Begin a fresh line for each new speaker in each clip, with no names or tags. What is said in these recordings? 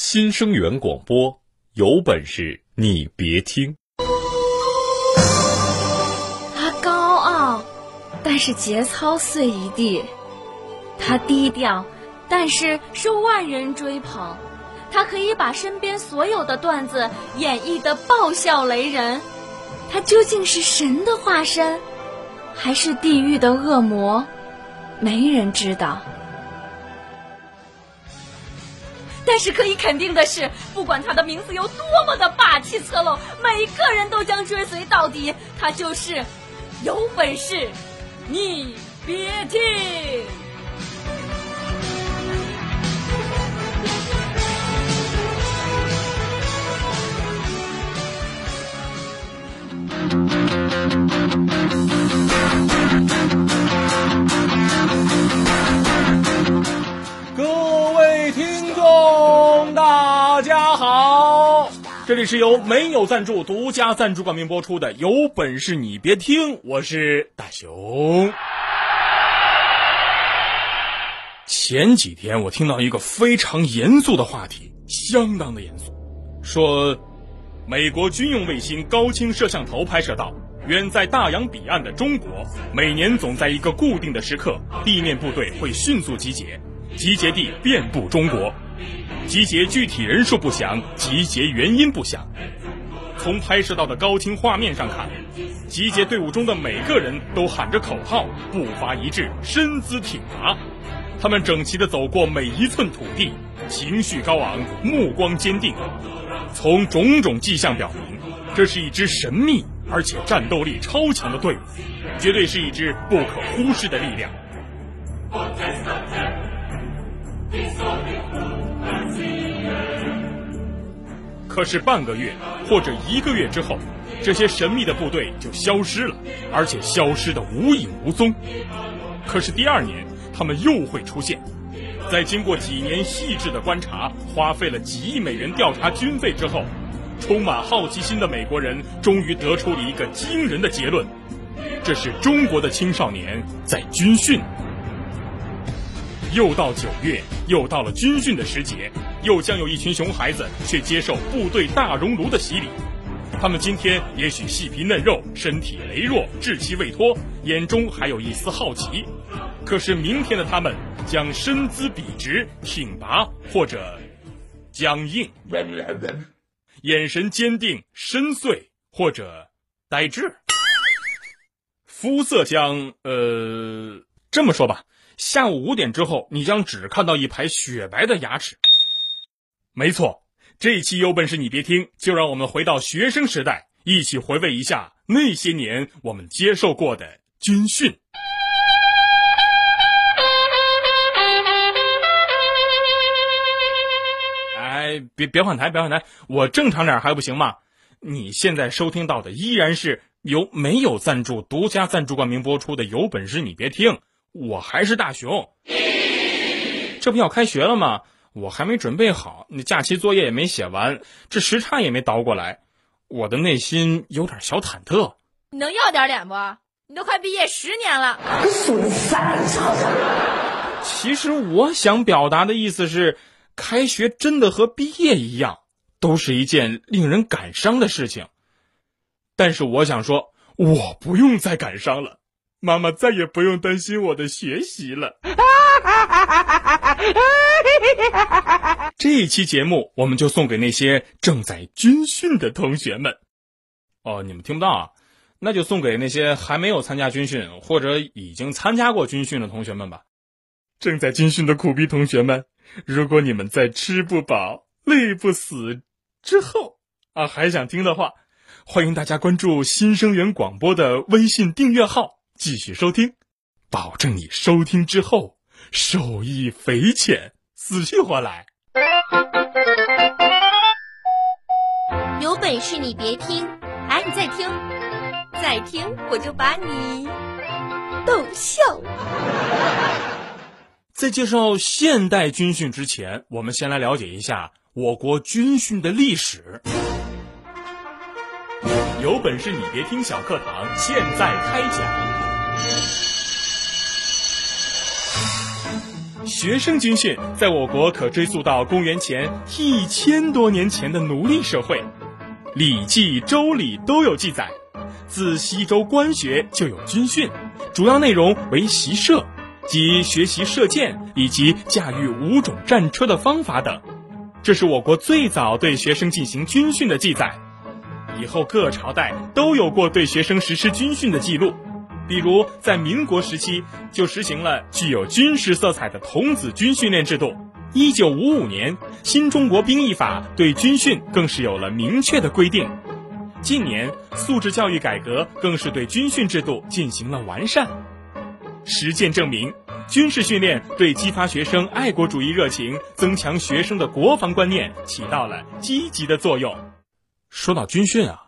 新生源广播，有本事你别听。
他高傲，但是节操碎一地；他低调，但是受万人追捧。他可以把身边所有的段子演绎的爆笑雷人。他究竟是神的化身，还是地狱的恶魔？没人知道。但是可以肯定的是，不管他的名字有多么的霸气侧漏，每个人都将追随到底。他就是有本事，你别听。
这里是由没有赞助、独家赞助冠名播出的，有本事你别听！我是大熊。前几天我听到一个非常严肃的话题，相当的严肃，说美国军用卫星高清摄像头拍摄到，远在大洋彼岸的中国，每年总在一个固定的时刻，地面部队会迅速集结，集结地遍布中国。集结具体人数不详，集结原因不详。从拍摄到的高清画面上看，集结队伍中的每个人都喊着口号，步伐一致，身姿挺拔。他们整齐地走过每一寸土地，情绪高昂，目光坚定。从种种迹象表明，这是一支神秘而且战斗力超强的队伍，绝对是一支不可忽视的力量。可是半个月或者一个月之后，这些神秘的部队就消失了，而且消失的无影无踪。可是第二年，他们又会出现。在经过几年细致的观察，花费了几亿美元调查军费之后，充满好奇心的美国人终于得出了一个惊人的结论：这是中国的青少年在军训。又到九月，又到了军训的时节，又将有一群熊孩子去接受部队大熔炉的洗礼。他们今天也许细皮嫩肉，身体羸弱，稚气未脱，眼中还有一丝好奇。可是明天的他们将身姿笔直、挺拔，或者僵硬；眼神坚定、深邃，或者呆滞。肤色将……呃，这么说吧。下午五点之后，你将只看到一排雪白的牙齿。没错，这一期有本事你别听，就让我们回到学生时代，一起回味一下那些年我们接受过的军训。哎，别别换台，别换台，我正常点还不行吗？你现在收听到的依然是由没有赞助、独家赞助冠名播出的，有本事你别听。我还是大熊，这不要开学了吗？我还没准备好，那假期作业也没写完，这时差也没倒过来，我的内心有点小忐忑。
你能要点脸不？你都快毕业十年了，
损三操！
其实我想表达的意思是，开学真的和毕业一样，都是一件令人感伤的事情。但是我想说，我不用再感伤了。妈妈再也不用担心我的学习了。这一期节目，我们就送给那些正在军训的同学们。哦，你们听不到啊？那就送给那些还没有参加军训或者已经参加过军训的同学们吧。正在军训的苦逼同学们，如果你们在吃不饱、累不死之后啊，还想听的话，欢迎大家关注新生源广播的微信订阅号。继续收听，保证你收听之后受益匪浅，死去活来。
有本事你别听，哎，你再听，再听我就把你逗笑。
在介绍现代军训之前，我们先来了解一下我国军训的历史。有本事你别听小课堂，现在开讲。学生军训在我国可追溯到公元前一千多年前的奴隶社会，《礼记》《周礼》都有记载。自西周官学就有军训，主要内容为习射，即学习射箭以及驾驭五种战车的方法等。这是我国最早对学生进行军训的记载。以后各朝代都有过对学生实施军训的记录。比如，在民国时期就实行了具有军事色彩的童子军训练制度。一九五五年，《新中国兵役法》对军训更是有了明确的规定。近年，素质教育改革更是对军训制度进行了完善。实践证明，军事训练对激发学生爱国主义热情、增强学生的国防观念起到了积极的作用。说到军训啊。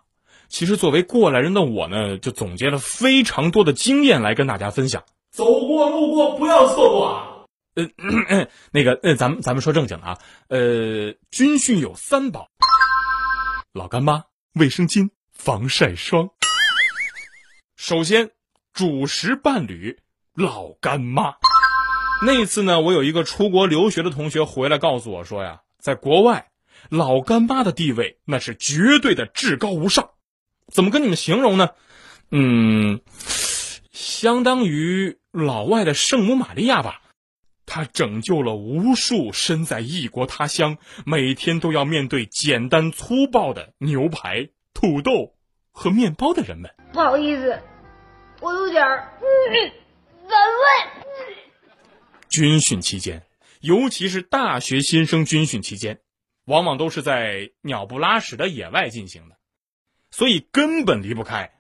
其实，作为过来人的我呢，就总结了非常多的经验来跟大家分享。
走过路过不要错过啊！
呃，那个，呃，咱们咱们说正经的啊。呃，军训有三宝：老干妈、卫生巾、防晒霜。首先，主食伴侣老干妈。那次呢，我有一个出国留学的同学回来告诉我说呀，在国外，老干妈的地位那是绝对的至高无上。怎么跟你们形容呢？嗯，相当于老外的圣母玛利亚吧。他拯救了无数身在异国他乡、每天都要面对简单粗暴的牛排、土豆和面包的人们。
不好意思，我有点儿反胃。
军训期间，尤其是大学新生军训期间，往往都是在鸟不拉屎的野外进行的。所以根本离不开。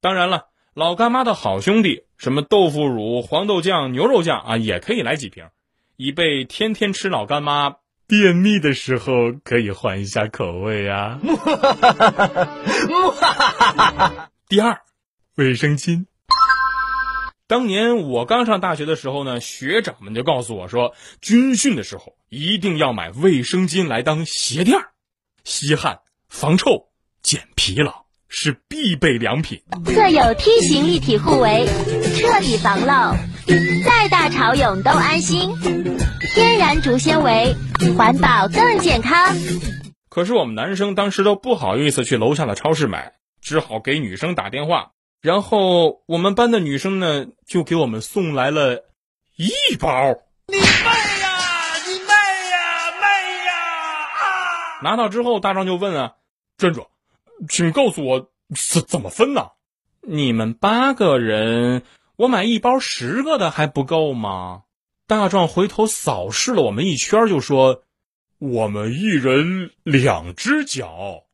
当然了，老干妈的好兄弟，什么豆腐乳、黄豆酱、牛肉酱啊，也可以来几瓶，以备天天吃老干妈便秘的时候可以换一下口味啊。第二，卫生巾。当年我刚上大学的时候呢，学长们就告诉我说，军训的时候一定要买卫生巾来当鞋垫儿，吸汗、防臭。减疲劳是必备良品，
特有梯形立体护围，彻底防漏，再大潮涌都安心。天然竹纤维，环保更健康。
可是我们男生当时都不好意思去楼下的超市买，只好给女生打电话，然后我们班的女生呢就给我们送来了一包。
你妹呀！你妹呀！妹呀！啊！
拿到之后，大壮就问啊，站住！请告诉我怎怎么分呢？你们八个人，我买一包十个的还不够吗？大壮回头扫视了我们一圈，就说：“我们一人两只脚。”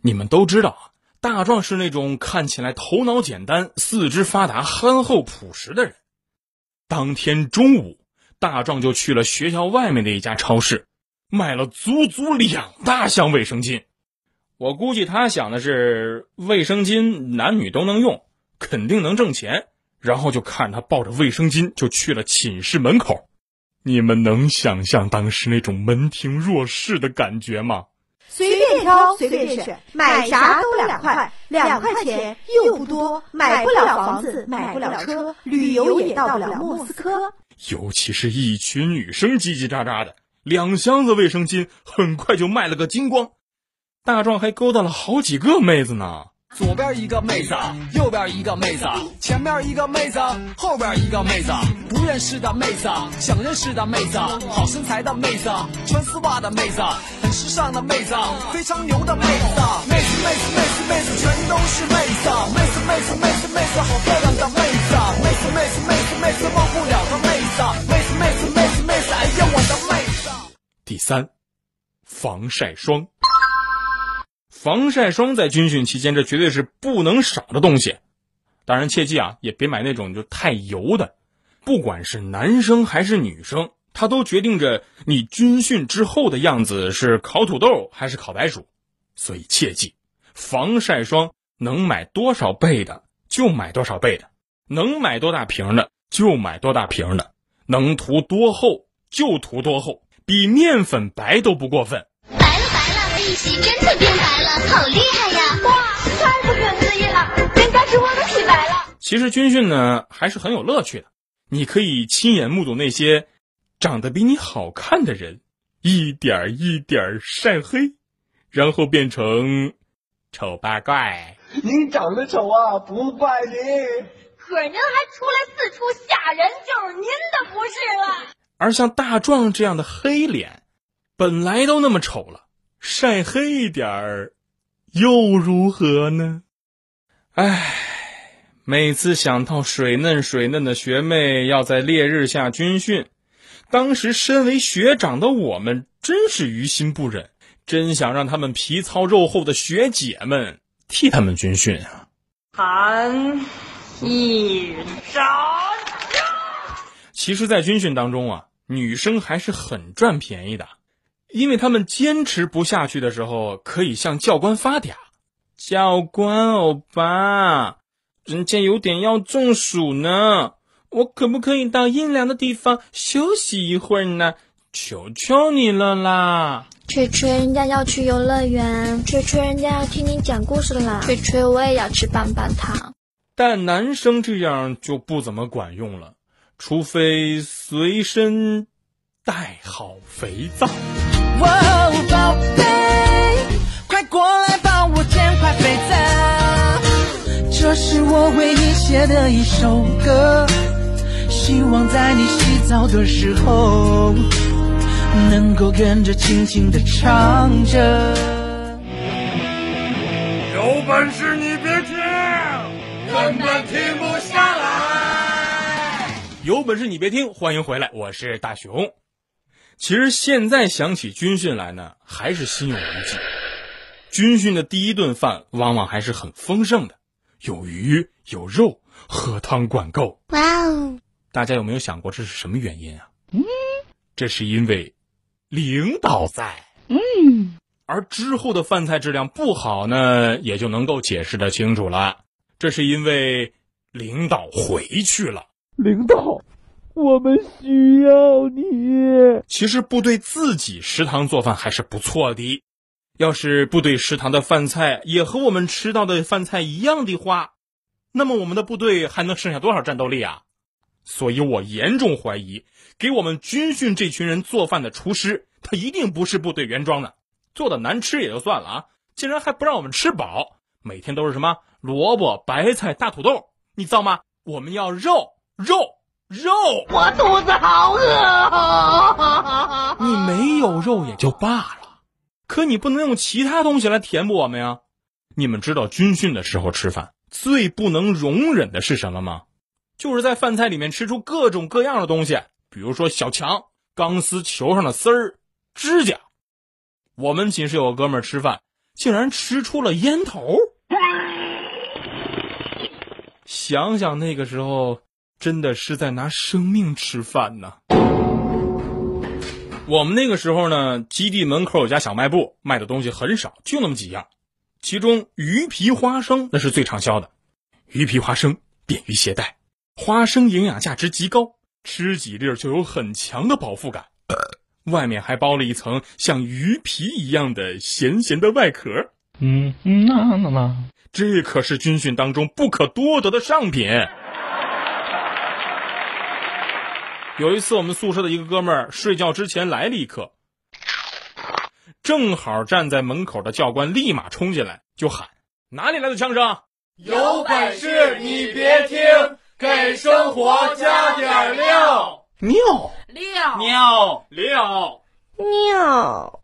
你们都知道啊，大壮是那种看起来头脑简单、四肢发达、憨厚朴实的人。当天中午，大壮就去了学校外面的一家超市。买了足足两大箱卫生巾，我估计他想的是卫生巾男女都能用，肯定能挣钱。然后就看他抱着卫生巾就去了寝室门口，你们能想象当时那种门庭若市的感觉吗？
随便挑，随便选，买啥都两块，两块钱又不多，买不了房子，买不了车，旅游也到不了莫斯科。
尤其是一群女生叽叽喳喳的。两箱子卫生巾很快就卖了个精光，大壮还勾搭了好几个妹子呢。
左边一个妹子，右边一个妹子，前面一个妹子，后边一个妹子，不认识的妹子，想认识的妹子，好身材的妹子，穿丝袜的妹子，很时尚的妹子，非常牛的妹子，妹子妹
三，防晒霜。防晒霜在军训期间，这绝对是不能少的东西。当然，切记啊，也别买那种就太油的。不管是男生还是女生，它都决定着你军训之后的样子是烤土豆还是烤白薯。所以切记，防晒霜能买多少倍的就买多少倍的，能买多大瓶的就买多大瓶的，能涂多厚就涂多厚。比面粉白都不过分，
白了白了，我一洗真的变白了，好厉害呀！
哇，太不可思议了，人家是我都洗白了。
其实军训呢还是很有乐趣的，你可以亲眼目睹那些长得比你好看的人一点一点晒黑，然后变成丑八怪。
您长得丑啊，不怪您。
可您还出来四处吓人，就是您的不是了。
而像大壮这样的黑脸，本来都那么丑了，晒黑一点儿，又如何呢？唉，每次想到水嫩水嫩的学妹要在烈日下军训，当时身为学长的我们真是于心不忍，真想让他们皮糙肉厚的学姐们替他们军训啊！
寒一声。
其实，在军训当中啊，女生还是很赚便宜的，因为她们坚持不下去的时候，可以向教官发嗲。教官欧巴，人家有点要中暑呢，我可不可以到阴凉的地方休息一会儿呢？求求你了啦！
吹吹，人家要去游乐园，吹吹，人家要听你讲故事啦，吹吹，我也要吃棒棒糖。
但男生这样就不怎么管用了，除非随身带好肥皂。
哇，宝贝，快过来帮我捡块肥皂，这是我为你写的一首歌，希望在你洗澡的时候，能够跟着轻轻的唱着。
有本事你别听，根本停。
有本事你别听，欢迎回来，我是大熊。其实现在想起军训来呢，还是心有余悸。军训的第一顿饭往往还是很丰盛的，有鱼有肉，喝汤管够。
哇哦！
大家有没有想过这是什么原因啊？嗯，这是因为领导在。嗯，而之后的饭菜质量不好呢，也就能够解释的清楚了。这是因为领导回去了。
领导，我们需要你。
其实部队自己食堂做饭还是不错的，要是部队食堂的饭菜也和我们吃到的饭菜一样的话，那么我们的部队还能剩下多少战斗力啊？所以我严重怀疑，给我们军训这群人做饭的厨师，他一定不是部队原装的，做的难吃也就算了啊，竟然还不让我们吃饱，每天都是什么萝卜、白菜、大土豆，你知道吗？我们要肉。肉肉，
我肚子好饿。
你没有肉也就罢了，可你不能用其他东西来填补我们呀。你们知道军训的时候吃饭最不能容忍的是什么吗？就是在饭菜里面吃出各种各样的东西，比如说小强、钢丝球上的丝儿、指甲。我们寝室有个哥们儿吃饭，竟然吃出了烟头。想想那个时候。真的是在拿生命吃饭呢。我们那个时候呢，基地门口有家小卖部，卖的东西很少，就那么几样。其中鱼皮花生那是最畅销的。鱼皮花生便于携带，花生营养价值极高，吃几粒就有很强的饱腹感。外面还包了一层像鱼皮一样的咸咸的外壳。
嗯嗯那那那，
这可是军训当中不可多得的上品。有一次，我们宿舍的一个哥们儿睡觉之前来了一课，正好站在门口的教官立马冲进来就喊：“哪里来的枪声？
有本事你别听，给生活加点料。
尿尿尿
尿
尿。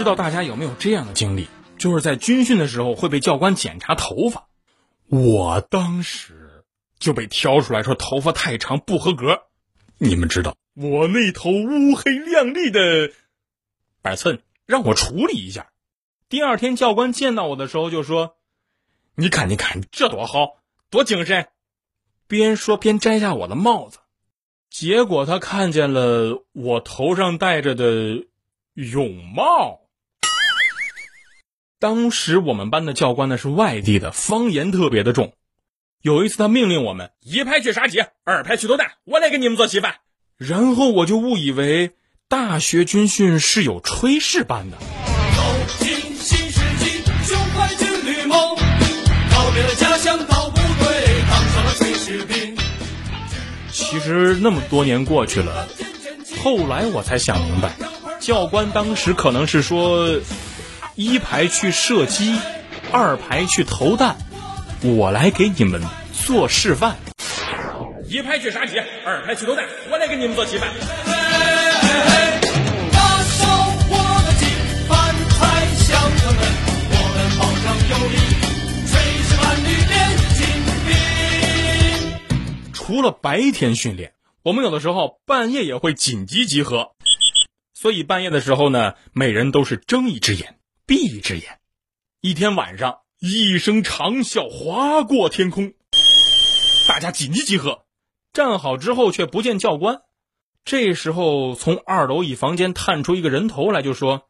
知道大家有没有这样的经历，就是在军训的时候会被教官检查头发。我当时就被挑出来说头发太长不合格。你们知道我那头乌黑亮丽的板寸让我处理一下。第二天教官见到我的时候就说：“你看，你看，这多好，多精神。”边说边摘下我的帽子，结果他看见了我头上戴着的。泳帽。当时我们班的教官呢是外地的，方言特别的重。有一次他命令我们一排去杀鸡，二排去投蛋，我来给你们做稀饭。然后我就误以为大学军训是有炊事班的。
走进新世纪，胸怀军旅梦，告别了家乡到部队，当上了炊事兵。
其实那么多年过去了，后来我才想明白，教官当时可能是说，一排去射击，二排去投弹，我来给你们做示范。一排去杀鸡，二排去投弹，我来给你们做示范。
大手握的紧，饭菜香喷喷，我们保障友谊，炊事班里边精兵。
除了白天训练，我们有的时候半夜也会紧急集合，所以半夜的时候呢，每人都是睁一只眼闭一只眼。一天晚上，一声长啸划过天空，大家紧急集合，站好之后却不见教官。这时候，从二楼一房间探出一个人头来，就说：“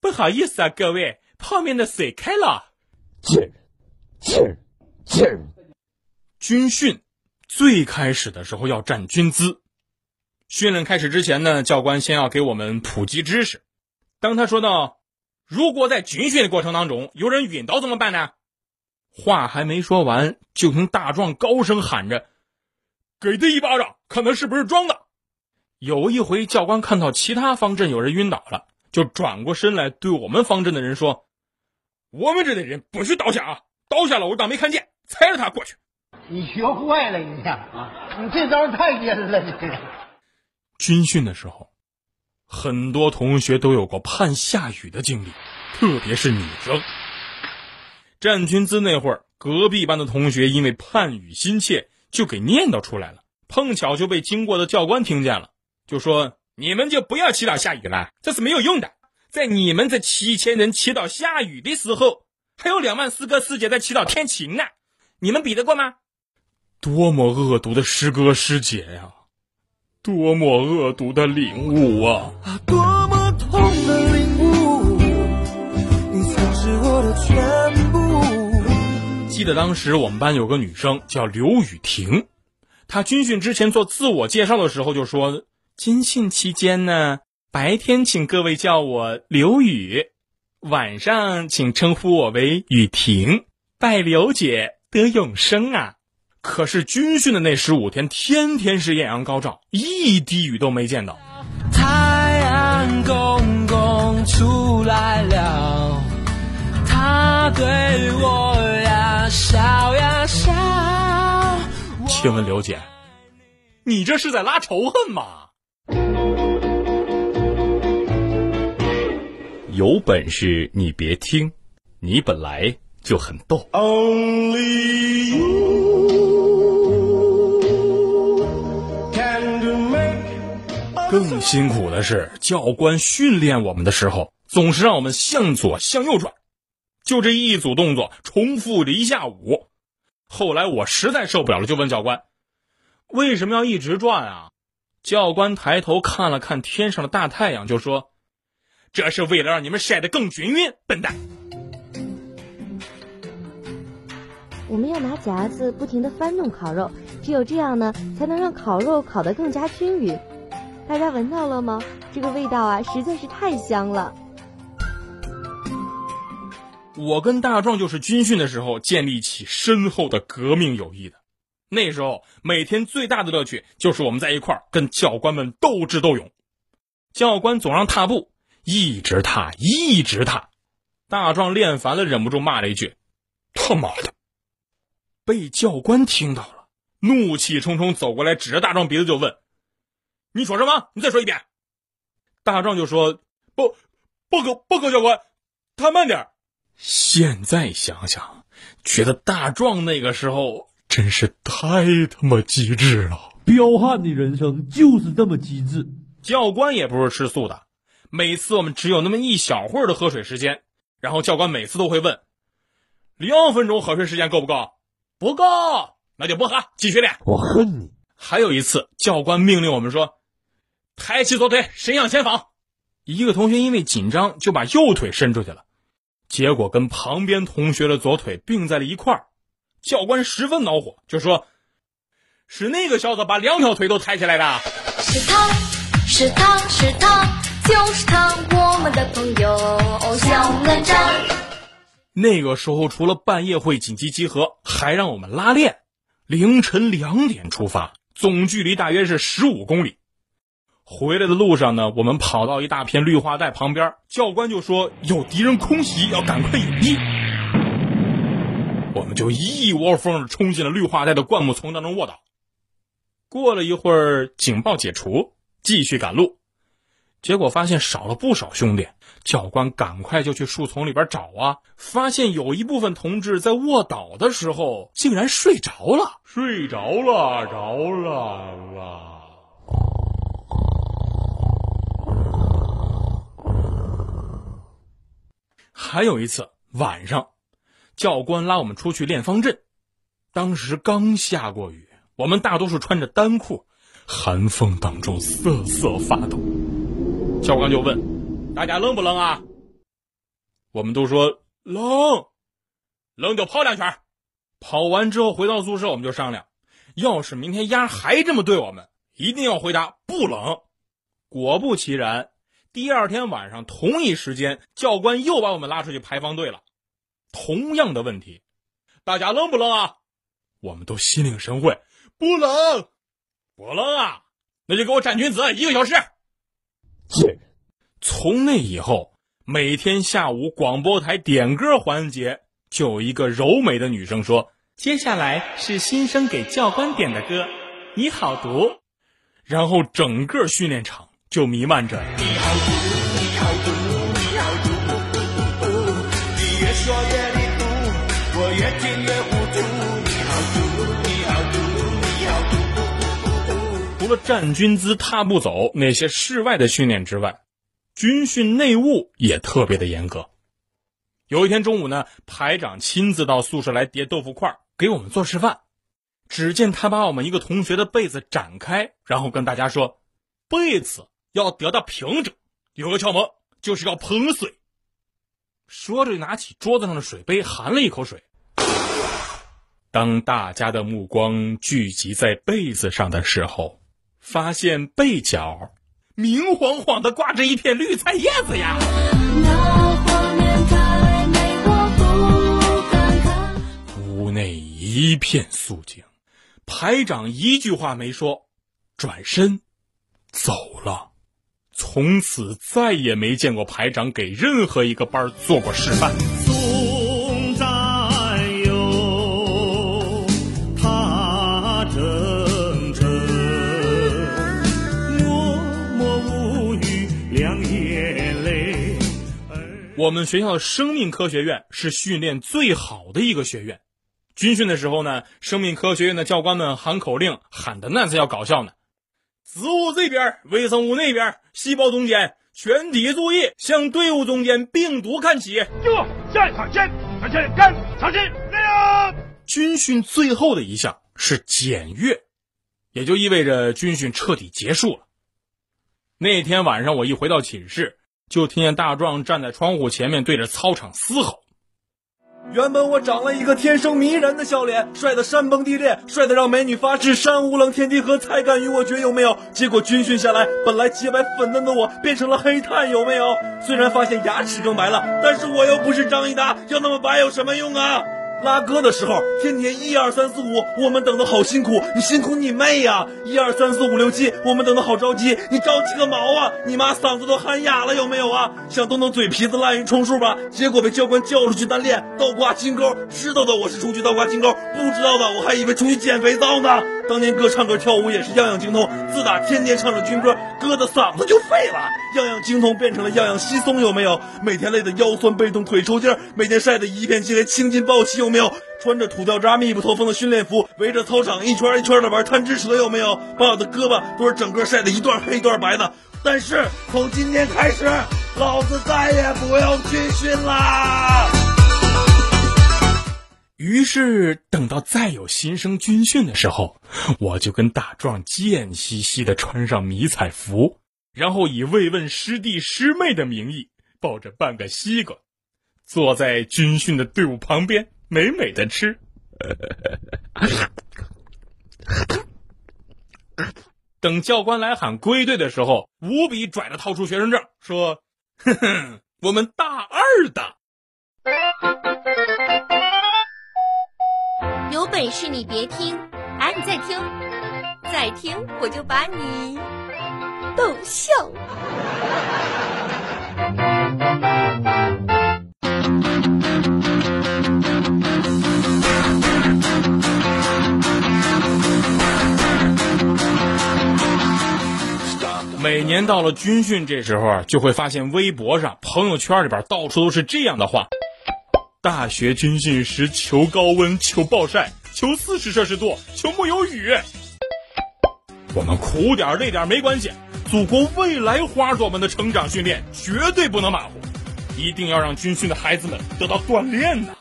不好意思啊，各位，泡面的水开了。”军训最开始的时候要站军姿。训练开始之前呢，教官先要给我们普及知识。当他说到“如果在军训的过程当中有人晕倒怎么办呢？”话还没说完，就听大壮高声喊着：“给他一巴掌，看他是不是装的。”有一回，教官看到其他方阵有人晕倒了，就转过身来对我们方阵的人说：“我们这的人不许倒下啊！倒下了我当没看见，踩着他过去。”
你学坏了你啊！你这招太阴了，你。
军训的时候，很多同学都有过盼下雨的经历，特别是女生。站军姿那会儿，隔壁班的同学因为盼雨心切，就给念叨出来了，碰巧就被经过的教官听见了。就说你们就不要祈祷下雨了，这是没有用的。在你们这七千人祈祷下雨的时候，还有两万师哥师姐在祈祷天晴呢，你们比得过吗？多么恶毒的师哥师姐呀！多么恶毒的领悟啊！
多么痛的领悟，你曾是我的全部。
记得当时我们班有个女生叫刘雨婷，她军训之前做自我介绍的时候就说。军训期间呢，白天请各位叫我刘雨，晚上请称呼我为雨婷，拜刘姐得永生啊！可是军训的那十五天，天天是艳阳高照，一滴雨都没见到。
太阳公公出来了，他对我呀笑呀笑。
请问刘姐，你这是在拉仇恨吗？
有本事你别听，你本来就很逗。
辛苦的是，教官训练我们的时候，总是让我们向左向右转，就这一组动作重复了一下午。后来我实在受不了了，就问教官：“为什么要一直转啊？”教官抬头看了看天上的大太阳，就说：“这是为了让你们晒得更均匀，笨蛋。”
我们要拿夹子不停地翻动烤肉，只有这样呢，才能让烤肉烤得更加均匀。大家闻到了吗？这个味道啊，实在是太香了。
我跟大壮就是军训的时候建立起深厚的革命友谊的。那时候每天最大的乐趣就是我们在一块儿跟教官们斗智斗勇。教官总让踏步，一直踏，一直踏。大壮练烦了，忍不住骂了一句：“他妈的！”被教官听到了，怒气冲冲走过来，指着大壮鼻子就问：“你说什么？你再说一遍。”大壮就说：“报报告报告教官，他慢点。”现在想想，觉得大壮那个时候真是太他妈机智了。
彪悍的人生就是这么机智。
教官也不是吃素的，每次我们只有那么一小会儿的喝水时间，然后教官每次都会问：“两分钟喝水时间够不够？”不够，那就不喝，继续练。
我恨你。
还有一次，教官命令我们说：“抬起左腿，伸向前方。”一个同学因为紧张，就把右腿伸出去了，结果跟旁边同学的左腿并在了一块儿。教官十分恼火，就说：“是那个小子把两条腿都抬起来的。”
是他，是他是他就是他，我们的朋友小哪吒。
那个时候除了半夜会紧急集合，还让我们拉练，凌晨两点出发，总距离大约是十五公里。回来的路上呢，我们跑到一大片绿化带旁边，教官就说有敌人空袭，要赶快隐蔽。我们就一窝蜂的冲进了绿化带的灌木丛当中卧倒。过了一会儿，警报解除，继续赶路，结果发现少了不少兄弟。教官赶快就去树丛里边找啊，发现有一部分同志在卧倒的时候竟然睡着了，睡着了，着了啦。还有一次晚上，教官拉我们出去练方阵，当时刚下过雨，我们大多数穿着单裤，寒风当中瑟瑟发抖。教官就问：“大家冷不冷啊？”我们都说冷，冷就跑两圈。跑完之后回到宿舍，我们就商量，要是明天丫还这么对我们，一定要回答不冷。果不其然。第二天晚上同一时间，教官又把我们拉出去排方队了。同样的问题，大家冷不冷啊？我们都心领神会，不冷，不冷啊！那就给我站军姿一个小时。从那以后，每天下午广播台点歌环节，就有一个柔美的女生说：“接下来是新生给教官点的歌，你好读。”然后整个训练场。就弥漫着。除了站军姿、踏步走那些室外的训练之外，军训内务也特别的严格。有一天中午呢，排长亲自到宿舍来叠豆腐块给我们做示范。只见他把我们一个同学的被子展开，然后跟大家说：“被子。”要得到平整，有个窍门，就是要喷水。说着，拿起桌子上的水杯，含了一口水。当大家的目光聚集在被子上的时候，发现被角明晃晃的挂着一片绿菜叶子呀！屋内一片肃静，排长一句话没说，转身走了。从此再也没见过排长给任何一个班做过示范。
送战友，他征程，默默无语，两眼泪。
我们学校的生命科学院是训练最好的一个学院。军训的时候呢，生命科学院的教官们喊口令，喊的那才叫搞笑呢。子物这边，微生物那边，细胞中间，全体注意，向队伍中间病毒看齐。
就向上前，向前干，长进，亮。
军训最后的一项是检阅，也就意味着军训彻底结束了。那天晚上，我一回到寝室，就听见大壮站在窗户前面，对着操场嘶吼。
原本我长了一个天生迷人的笑脸，帅的山崩地裂，帅的让美女发誓山无棱天地合才敢与我绝，有没有？结果军训下来，本来洁白粉嫩的我变成了黑炭，有没有？虽然发现牙齿更白了，但是我又不是张一达，要那么白有什么用啊？拉歌的时候，天天一二三四五，我们等的好辛苦，你辛苦你妹呀！一二三四五六七，我们等的好着急，你着急个毛啊！你妈嗓子都喊哑了，有没有啊？想动动嘴皮子滥竽充数吧，结果被教官叫出去单练，倒挂金钩。知道的我是出去倒挂金钩，不知道的我还以为出去捡肥皂呢。当年哥唱歌跳舞也是样样精通，自打天天唱着军歌，哥的嗓子就废了。样样精通变成了样样稀松，有没有？每天累得腰酸背痛腿抽筋，每天晒得一片漆黑，青筋暴起，有没有？穿着土掉渣密不透风的训练服，围着操场一圈一圈的玩贪吃蛇，有没有？把我的胳膊都是整个晒得一段黑一段白的。但是从今天开始，老子再也不用军训啦。
于是等到再有新生军训的时候，我就跟大壮贱兮兮的穿上迷彩服。然后以慰问师弟师妹的名义，抱着半个西瓜，坐在军训的队伍旁边，美美的吃。等教官来喊归队的时候，无比拽的掏出学生证，说：“ 哼哼，我们大二的。”
有本事你别听，哎，你再听，再听我就把你逗笑。
每年到了军训这时候啊，就会发现微博上、朋友圈里边到处都是这样的话：大学军训时求高温、求暴晒、求四十摄氏度、求木有雨。我们苦点累点没关系，祖国未来花朵们的成长训练绝对不能马虎，一定要让军训的孩子们得到锻炼呐。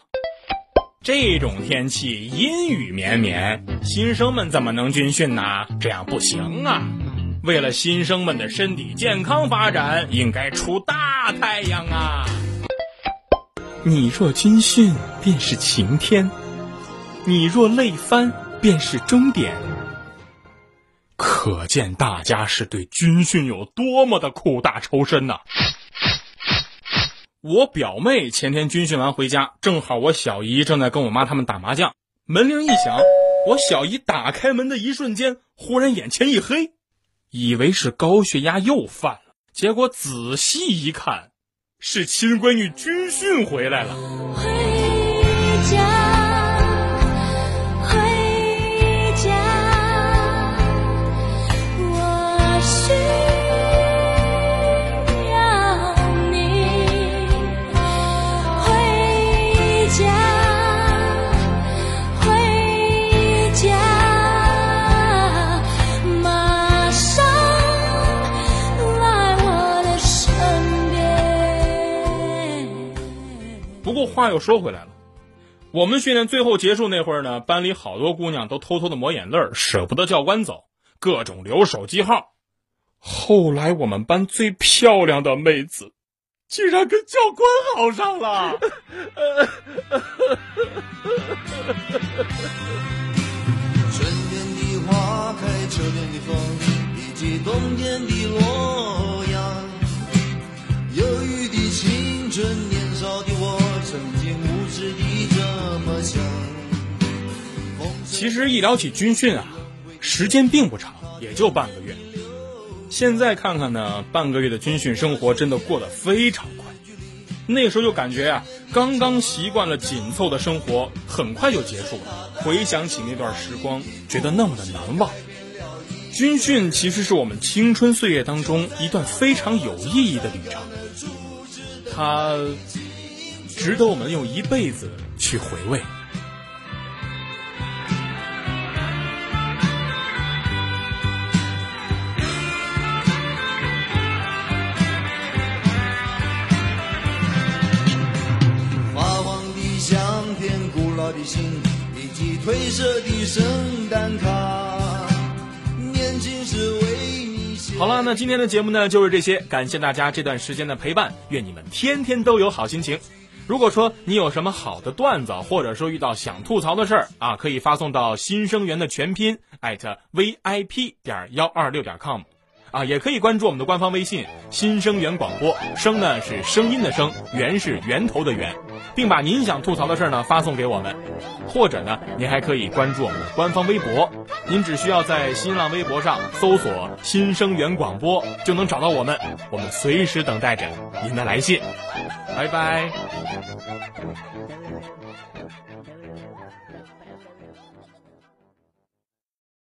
这种天气阴雨绵绵，新生们怎么能军训呢？这样不行啊！为了新生们的身体健康发展，应该出大太阳啊！你若军训，便是晴天；你若累翻，便是终点。可见大家是对军训有多么的苦大仇深呐！我表妹前天军训完回家，正好我小姨正在跟我妈他们打麻将，门铃一响，我小姨打开门的一瞬间，忽然眼前一黑。以为是高血压又犯了，结果仔细一看，是亲闺女军训回来了。回家，话又说回来了，我们训练最后结束那会儿呢，班里好多姑娘都偷偷的抹眼泪舍不得教官走，各种留手机号。后来我们班最漂亮的妹子，竟然跟教官好上了。其实一聊起军训啊，时间并不长，也就半个月。现在看看呢，半个月的军训生活真的过得非常快。那时候就感觉啊，刚刚习惯了紧凑的生活，很快就结束了。回想起那段时光，觉得那么的难忘。军训其实是我们青春岁月当中一段非常有意义的旅程，它。值得我们用一辈子去回味。
灰色的圣诞卡，年轻时为你。
好了，那今天的节目呢就是这些，感谢大家这段时间的陪伴，愿你们天天都有好心情。如果说你有什么好的段子，或者说遇到想吐槽的事儿啊，可以发送到新生源的全拼 at vip. 点幺二六点 com，啊，也可以关注我们的官方微信新生源广播，声呢是声音的声，源是源头的源，并把您想吐槽的事儿呢发送给我们，或者呢，您还可以关注我们的官方微博，您只需要在新浪微博上搜索新生源广播就能找到我们，我们随时等待着您的来信。拜拜。